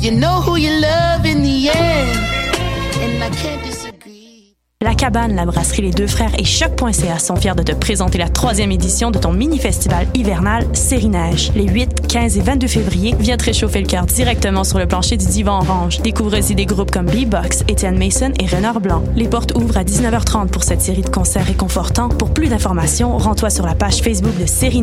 you know who you love in the end. La Cabane, la brasserie Les Deux Frères et Choc.ca sont fiers de te présenter la troisième édition de ton mini-festival hivernal Série Neige. Les 8, 15 et 22 février, viens te réchauffer le cœur directement sur le plancher du divan orange. Découvre aussi des groupes comme B-Box, Étienne Mason et Renard Blanc. Les portes ouvrent à 19h30 pour cette série de concerts réconfortants. Pour plus d'informations, rends-toi sur la page Facebook de Série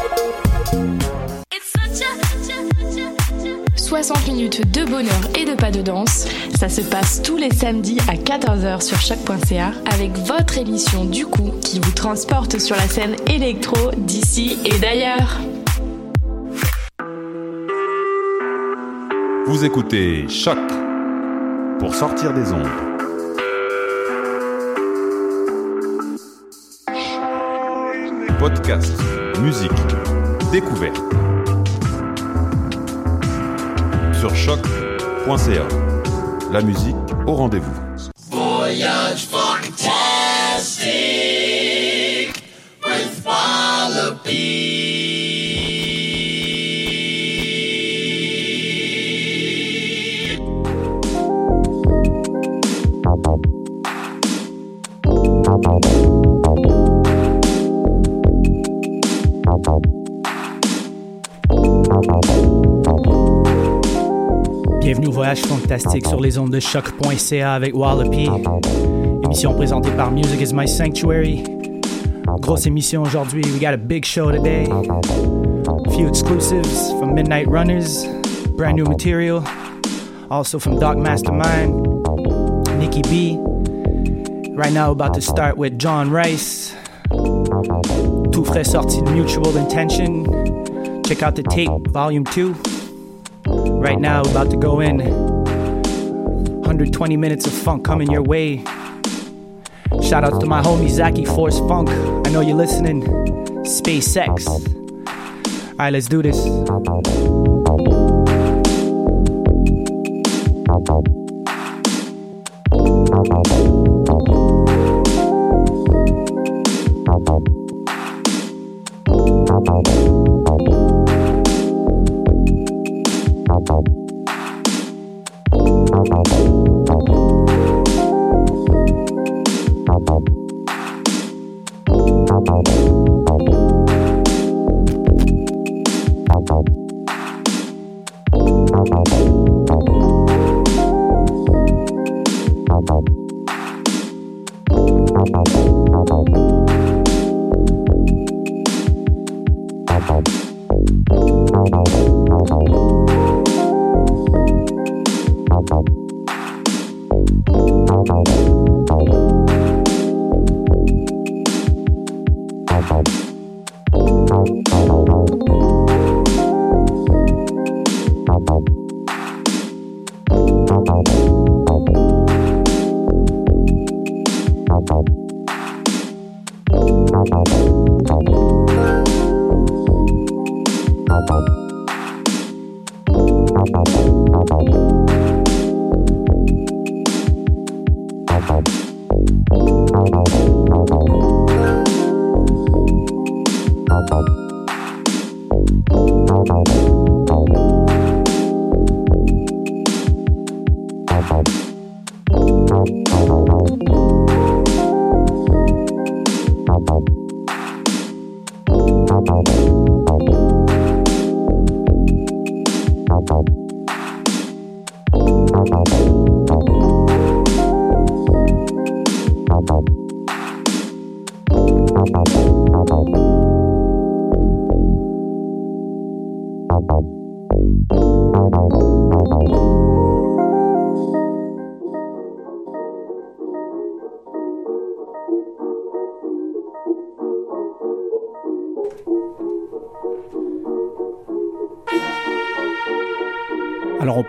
60 minutes de bonheur et de pas de danse. Ça se passe tous les samedis à 14h sur choc.ca avec votre émission du coup qui vous transporte sur la scène électro d'ici et d'ailleurs. Vous écoutez Choc pour sortir des ondes. Podcast, musique, découverte. Sur choc.ca. La musique au rendez-vous. Voyage Bienvenue au Voyage Fantastique sur les ondes de choq.ca avec Wallopy. Émission présentée par Music is My Sanctuary. Grosse émission aujourd'hui. We got a big show today. A few exclusives from Midnight Runners. Brand new material. Also from Doc Mastermind. Nikki B. Right now, about to start with John Rice. Tout frais sorti de Mutual Intention. Check out the tape, volume 2. Right now, about to go in. 120 minutes of funk coming your way. Shout out to my homie Zackey Force Funk. I know you're listening. SpaceX. Alright, let's do this.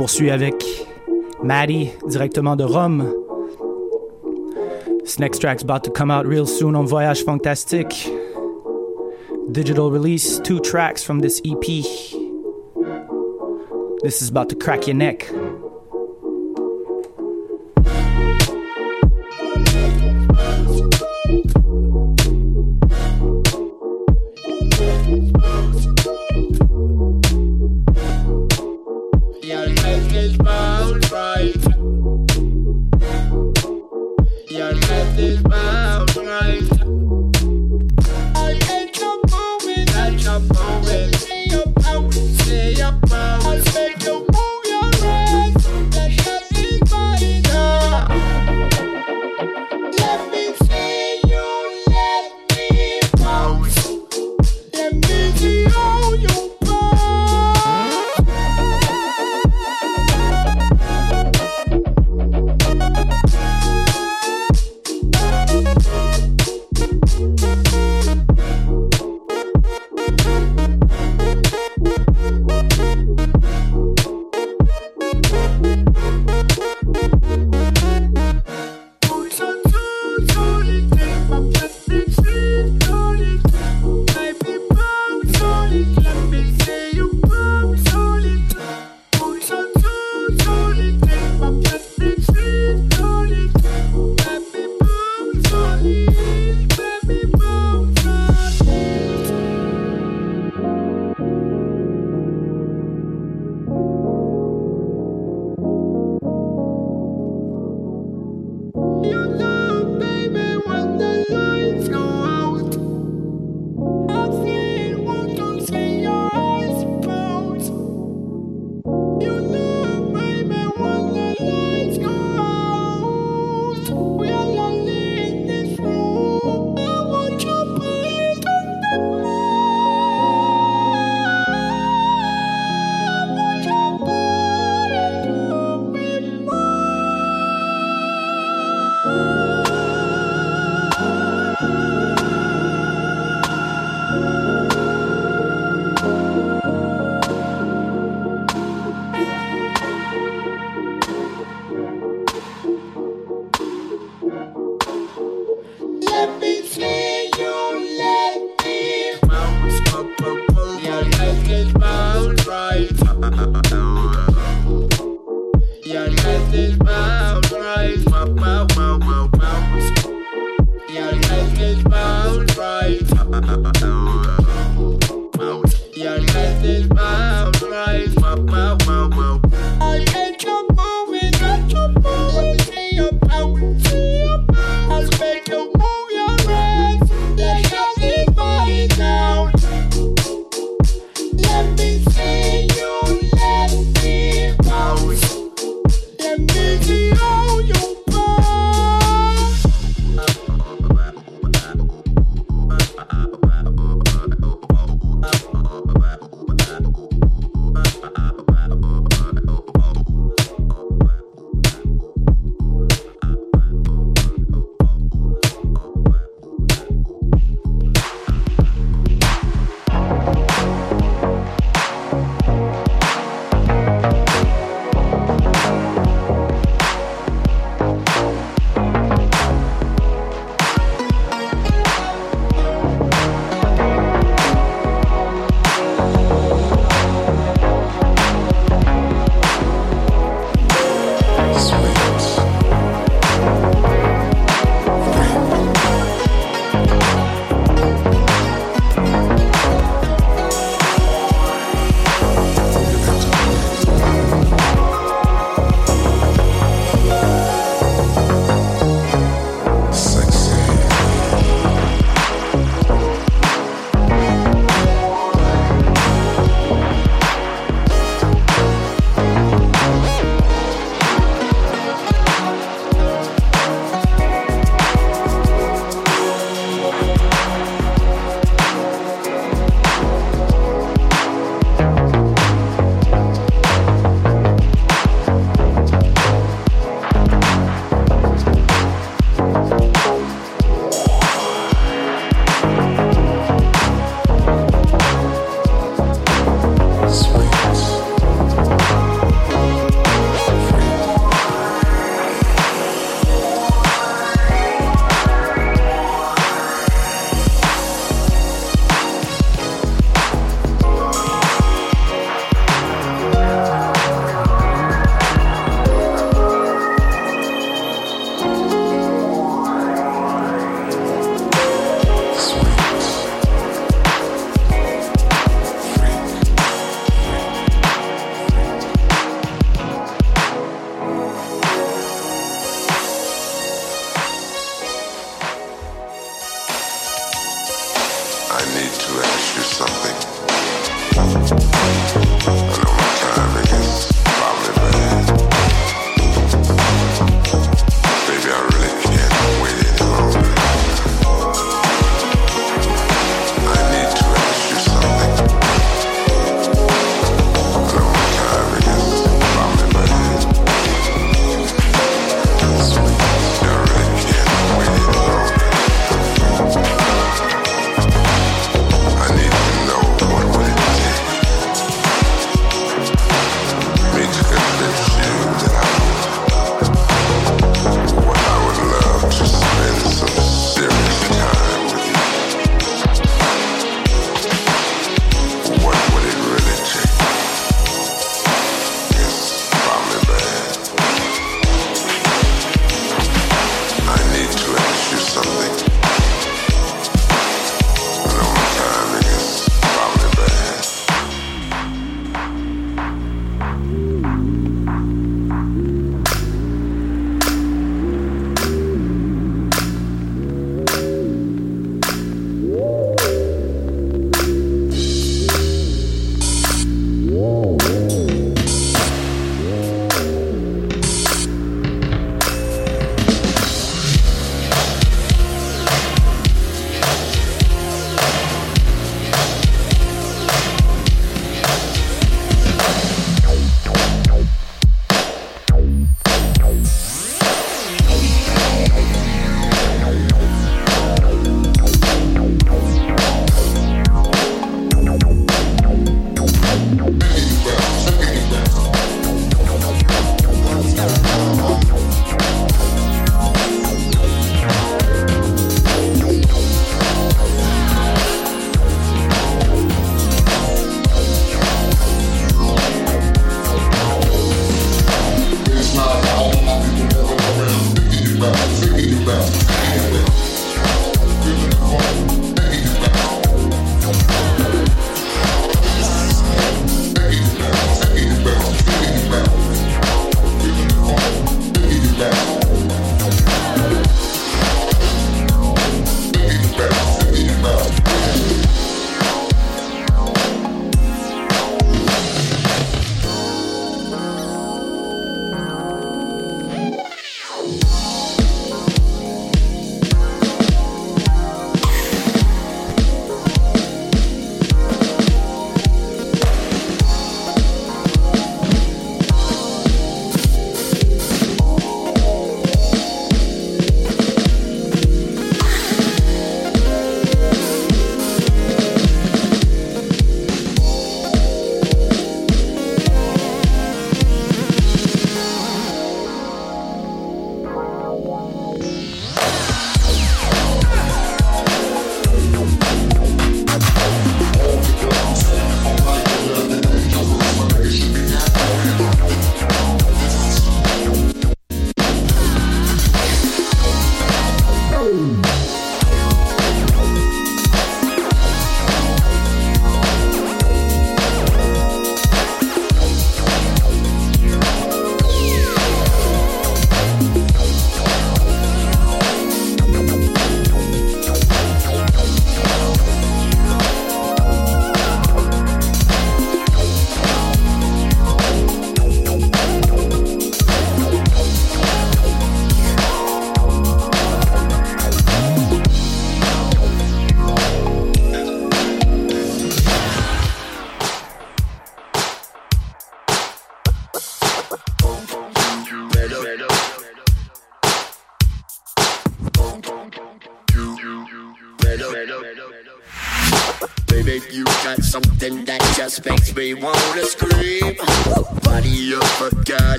Poursuit avec Maddie directement de Rome. This next track's about to come out real soon on Voyage Fantastique. Digital release, two tracks from this EP. This is about to crack your neck.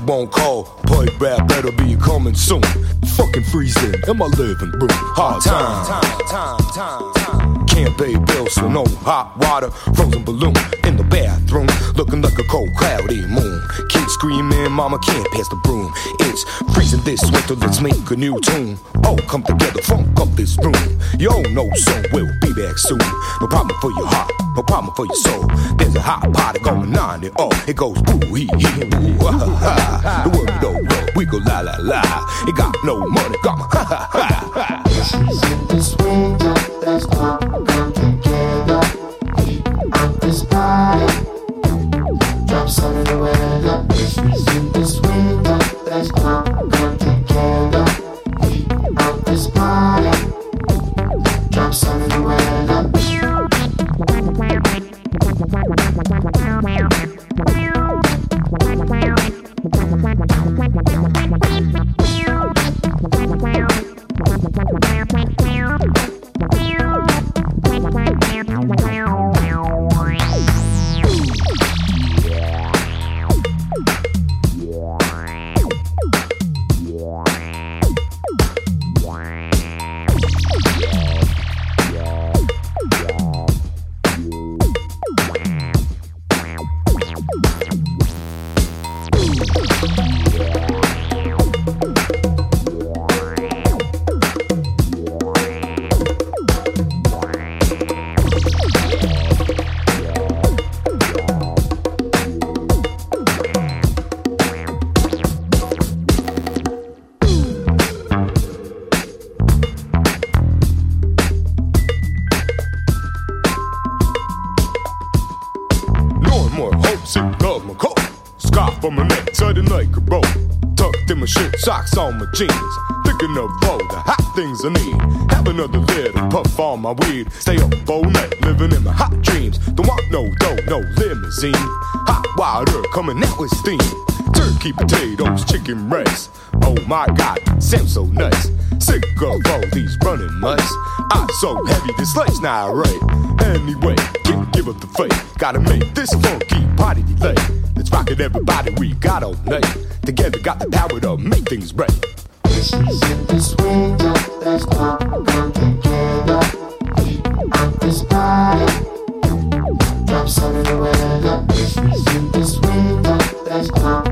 But won't call. Pipe rap better be coming soon. Fucking freezing in my living room. Hard time. Can't pay bills, so no hot water. Frozen balloon in the bathroom, looking like a cold, cloudy moon. Kids screaming, Mama can't pass the broom. It's freezing this winter, let's make a new tune. Oh, come together, funk up this room. Yo, no song, we'll be back soon. No problem for your heart, no problem for your soul. There's a hot party going on, and oh, it goes boo hee hee boo ha ha ha. The world don't know, we go la la la. It got no money, my ha ha ha. This winter, let's homesick, love my coat. Scarf on my neck, sudden like a rope. Tucked in my shirt, socks on my jeans. Thinking of all the hot things I need. Have another little puff on my weed. Stay up all night, living in my hot dreams. Don't want no dough, no limousine. Hot water coming out with steam. Turkey, potatoes, chicken breast. Oh my god, sounds so nice. Sick of all these running mice. I'm so heavy, this life's not right. Anyway, give up the fight. Gotta make this funky party delay. Let's rock it, everybody. We got all night. Together, got the power to make things right. This is in this winter, let's all come together. Heat up this party. Drop some in the weather. This is in this winter, let's all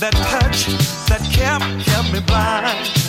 That touch that kept kept me blind,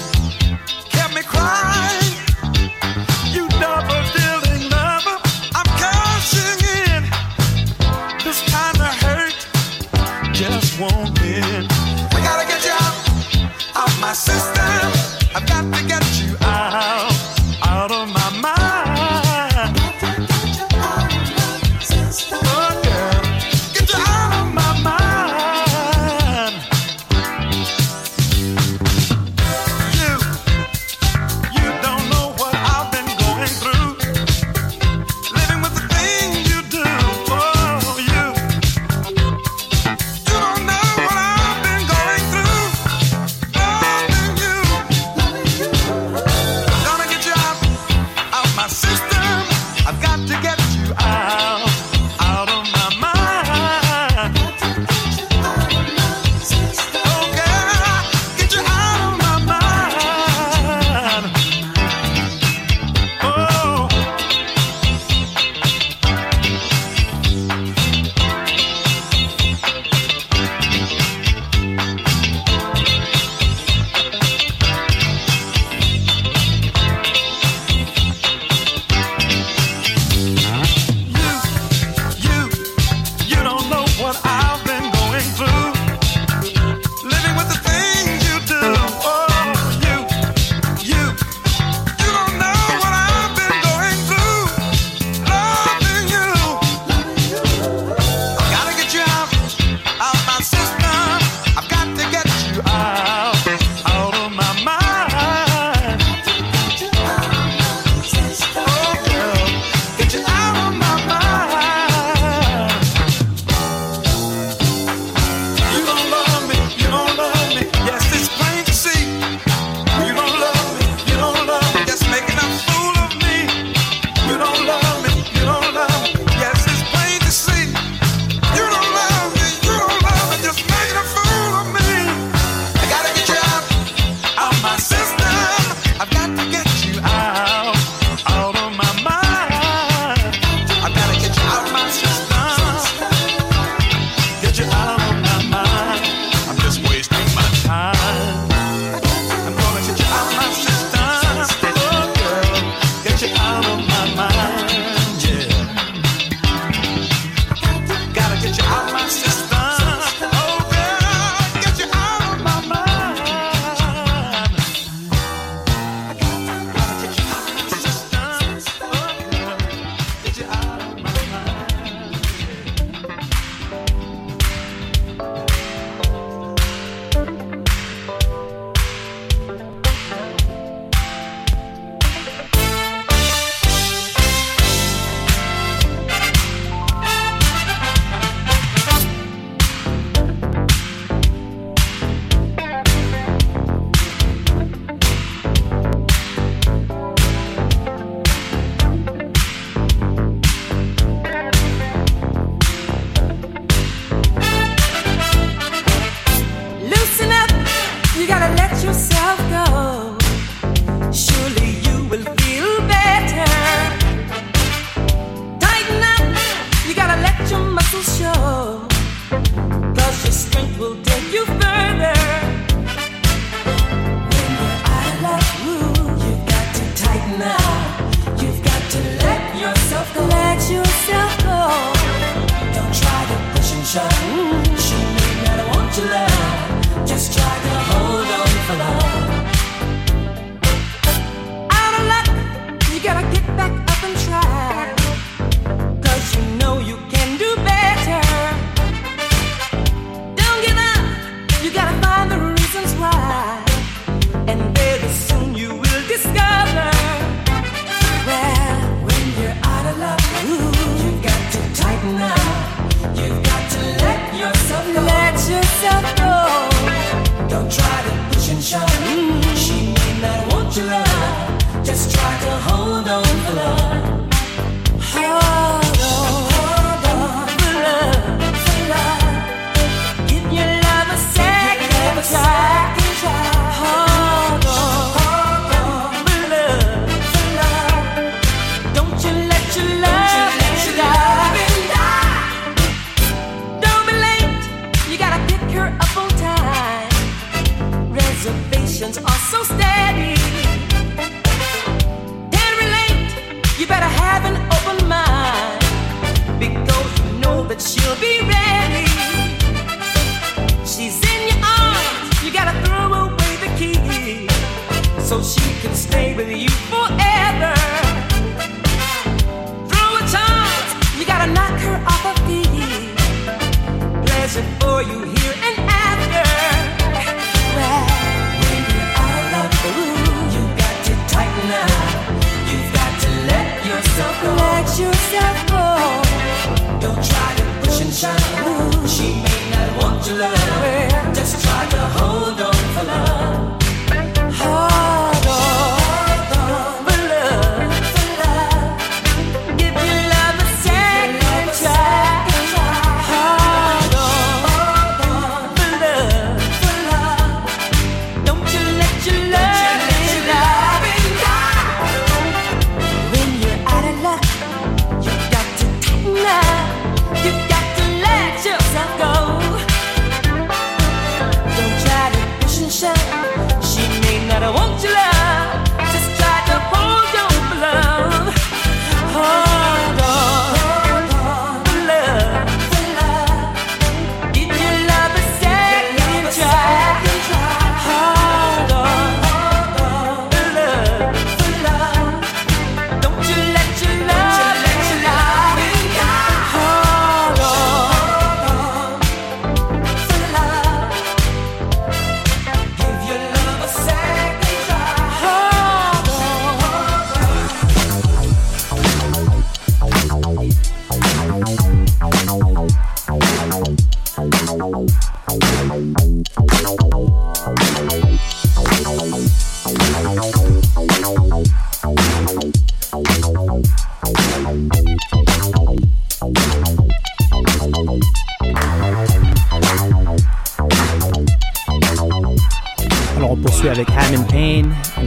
suis avec Hammond Payne and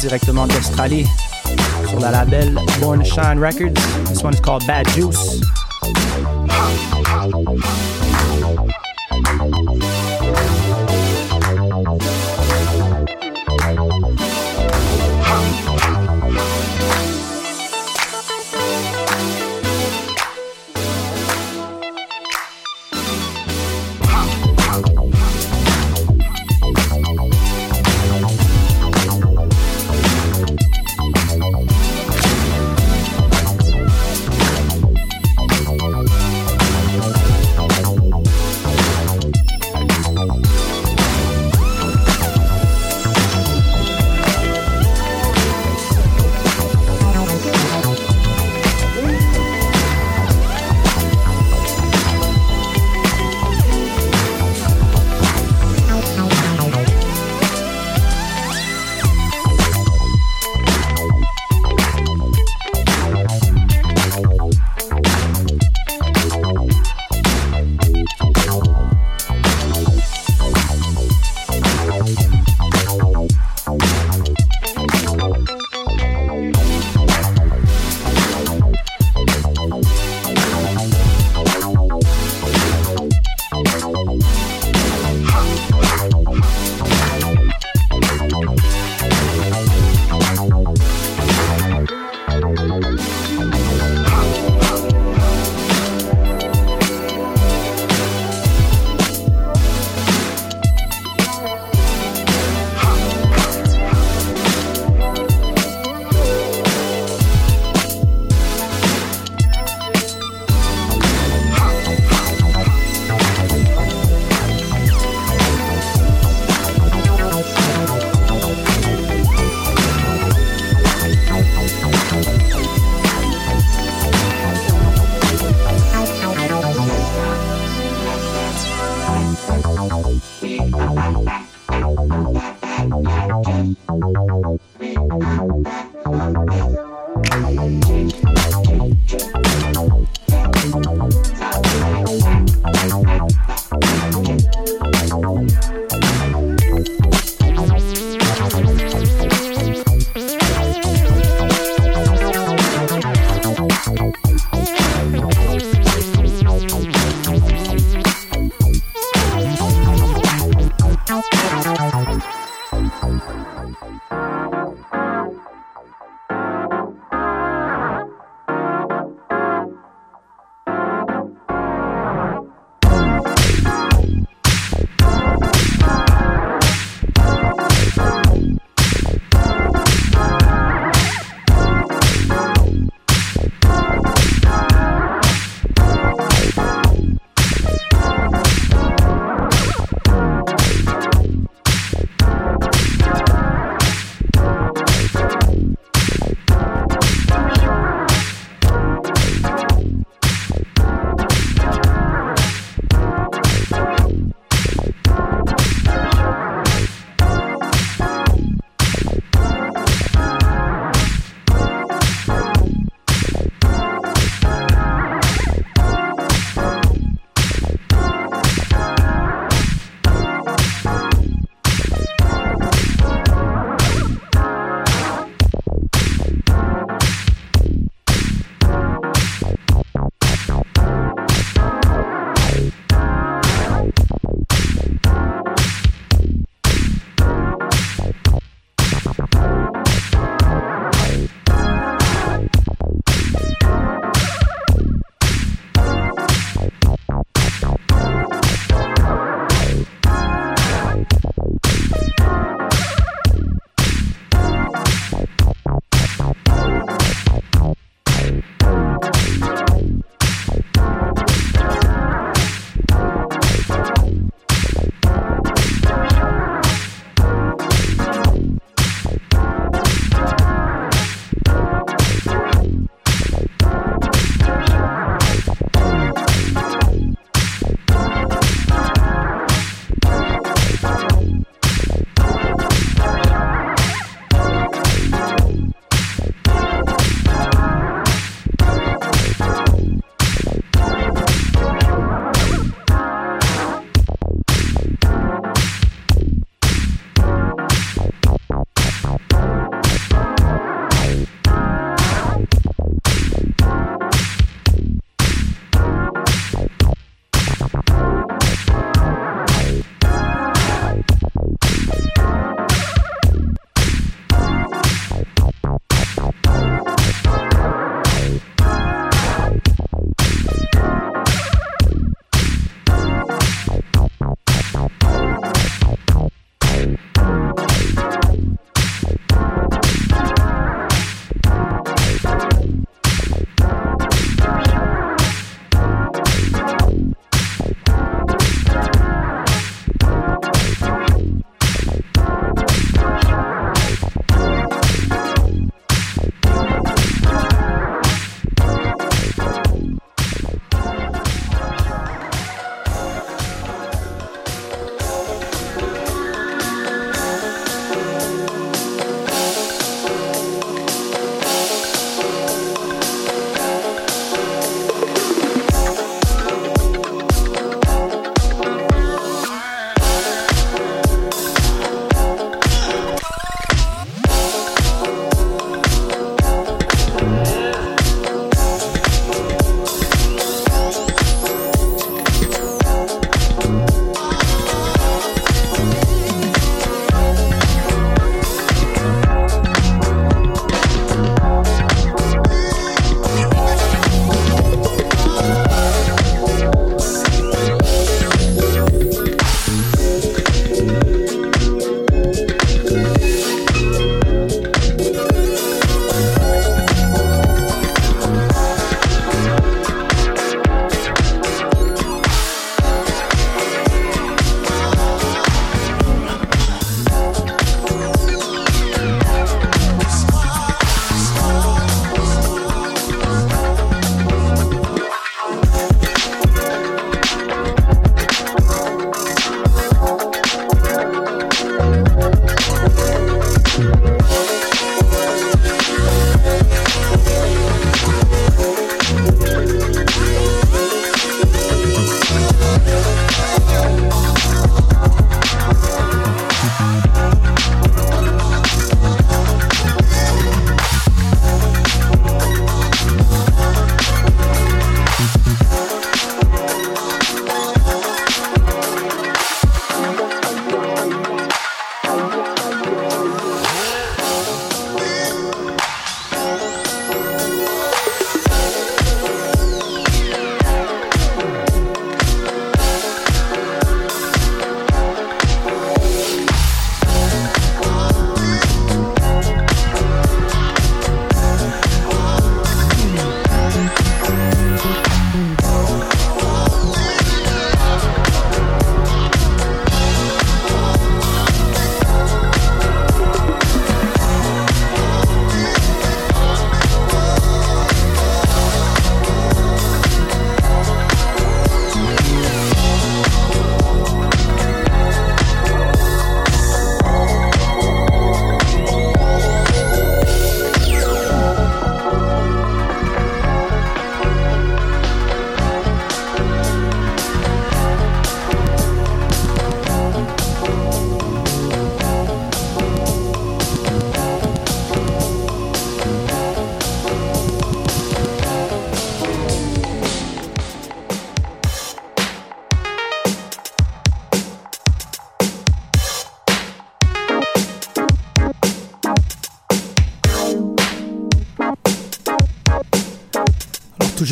directement d'Australie sur la label Born Shine Records. This one's called Bad Juice.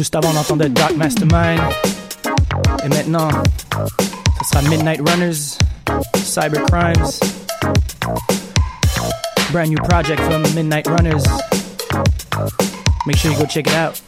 Juste avant, on entendait Dark Mastermind. Et maintenant, ce sera Midnight Runners, Cyber Crimes. Brand new project from Midnight Runners. Make sure you go check it out.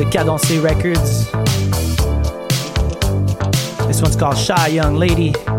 De Cadencé Records. This one's called Shy Young Lady.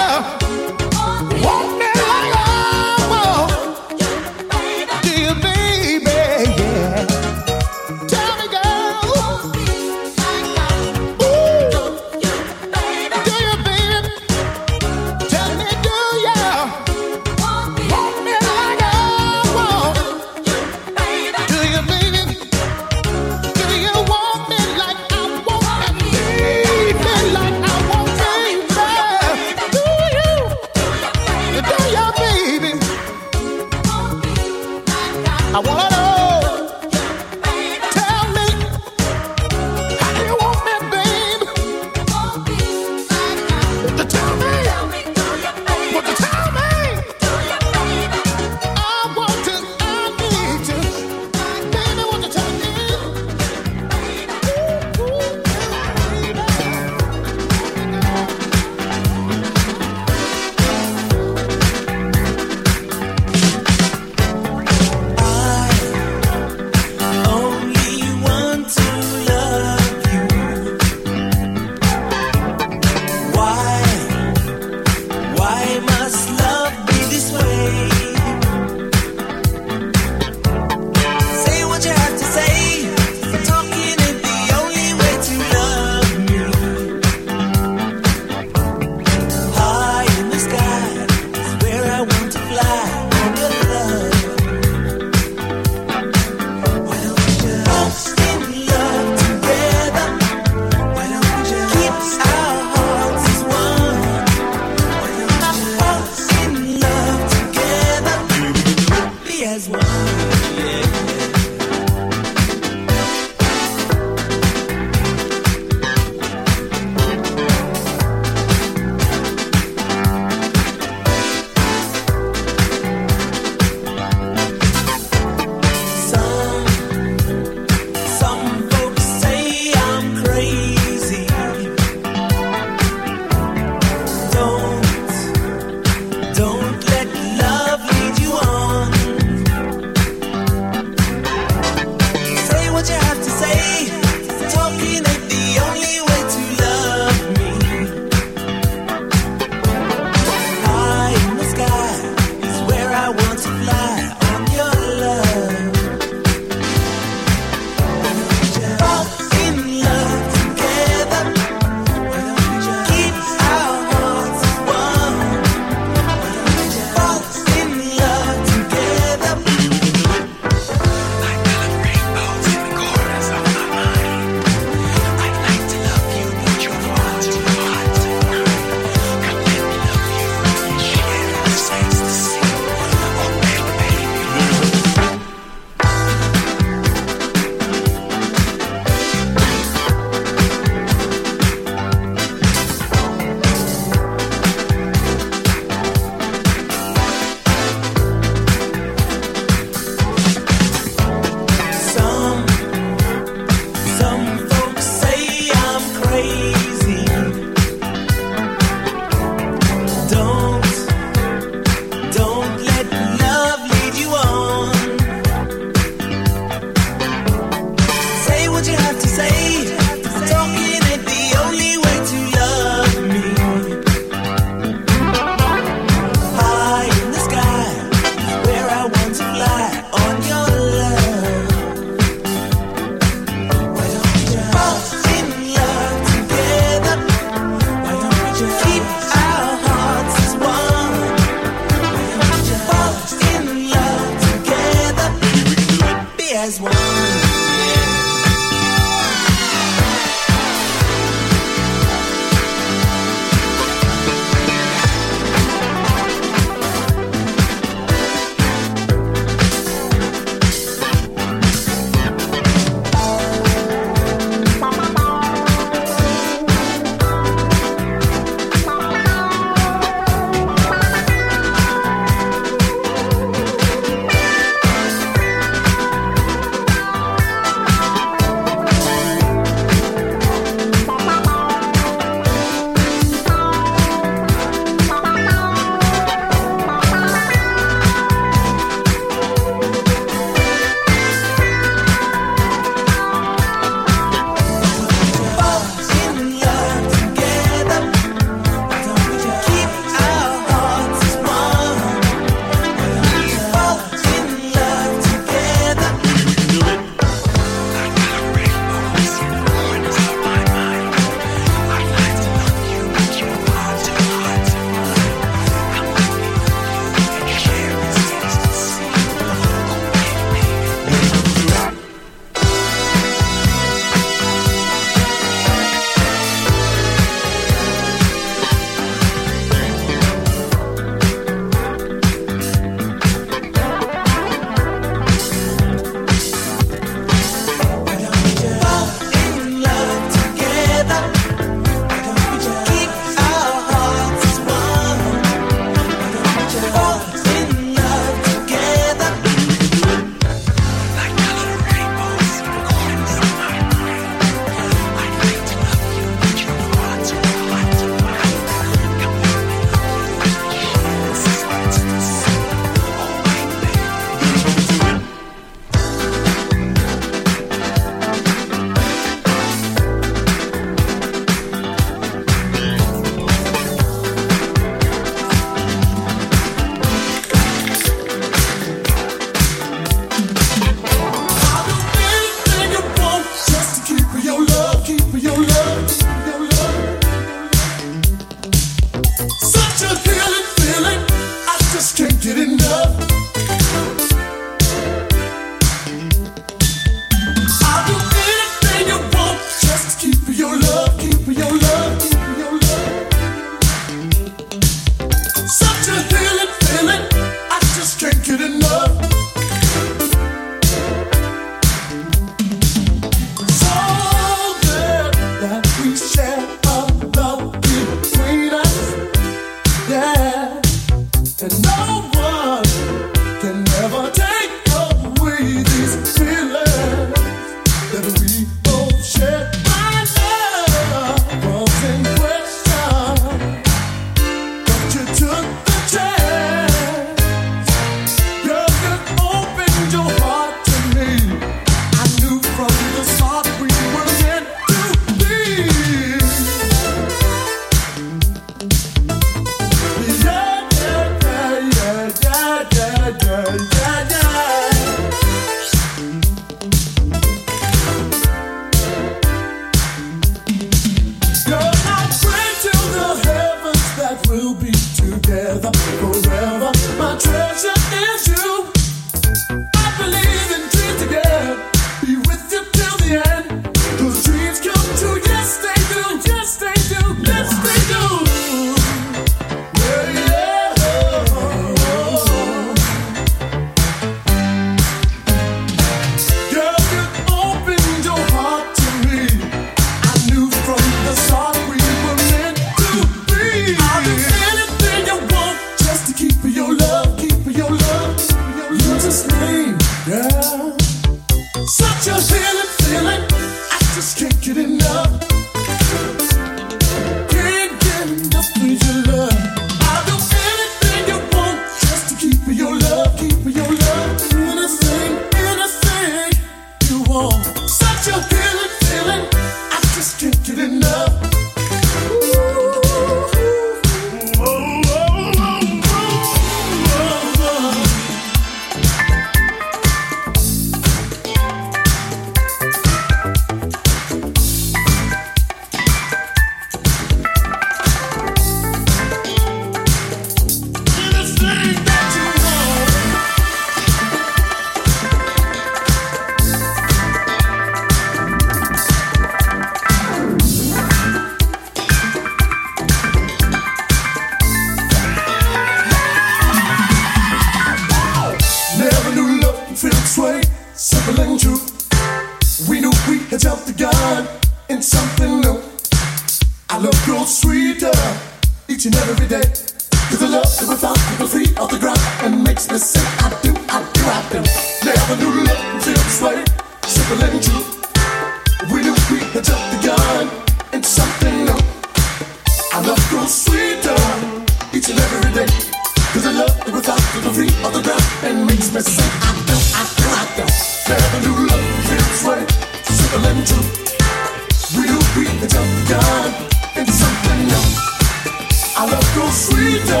sweeter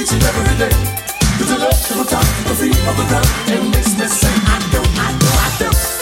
each and every day. To the left, the top, to the feet on the ground, it makes me say, I do, I do, I do.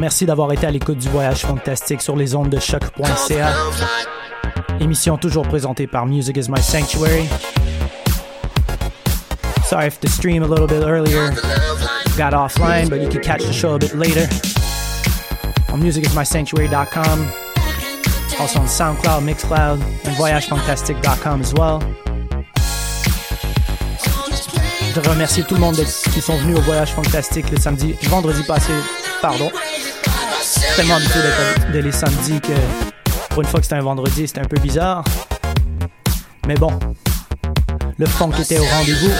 Merci d'avoir été à l'écoute du voyage fantastique sur les ondes de choc.ca. Émission toujours présentée par Music is My Sanctuary. Sorry if the stream a little bit earlier got offline, but you can catch the show a bit later on musicismysanctuary.com, also on SoundCloud, Mixcloud, and voyagefantastique.com as well. Je remercier tout le monde de- qui sont venus au Voyage Fantastique le samedi, vendredi passé, pardon. Tellement habitué de les samedis que pour une fois que c'était un vendredi, c'était un peu bizarre. Mais bon, le funk était au rendez-vous.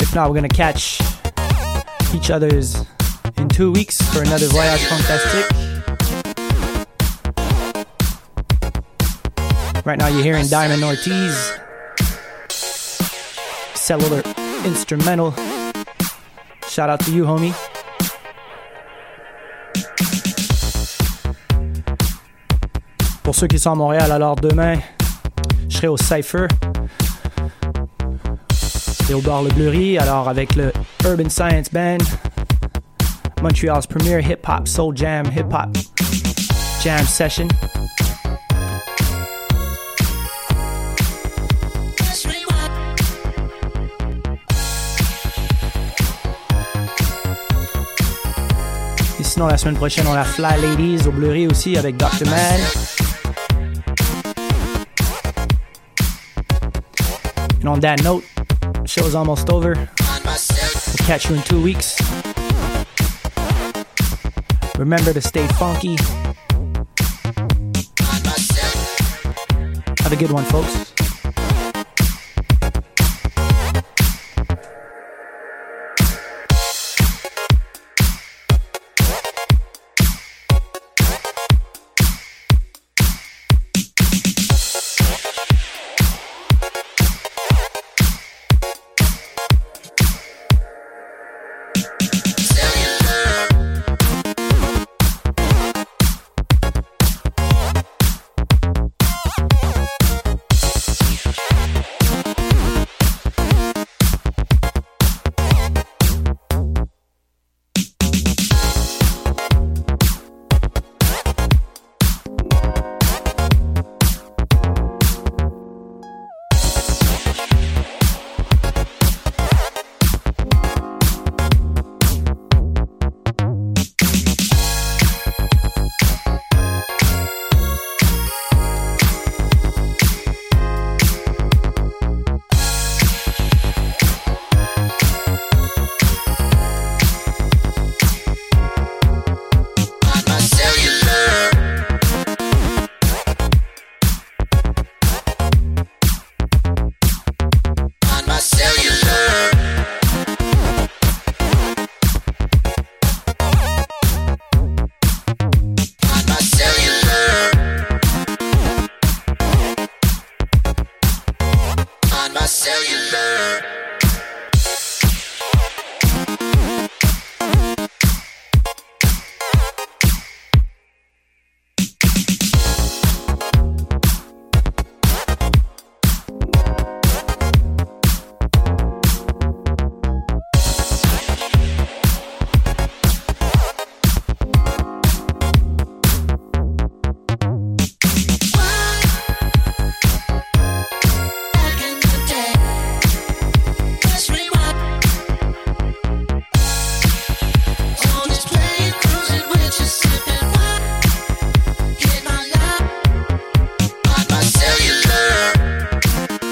If not, we're gonna catch each other's in two weeks for another Voyage fantastic. Right now, you're hearing Diamond Ortiz, cellular instrumental. Shout out to you, homie. Pour ceux qui sont à Montréal, alors demain, je serai au Cypher. C'est au bar Le Bleury, alors avec le Urban Science Band, Montreal's premier hip-hop soul jam, hip-hop jam session. Et sinon, la semaine prochaine, on a Fly Ladies au Bleury aussi avec Dr. Man. And on that note, show's almost over. We'll catch you in two weeks. Remember to stay funky. Have a good one, folks.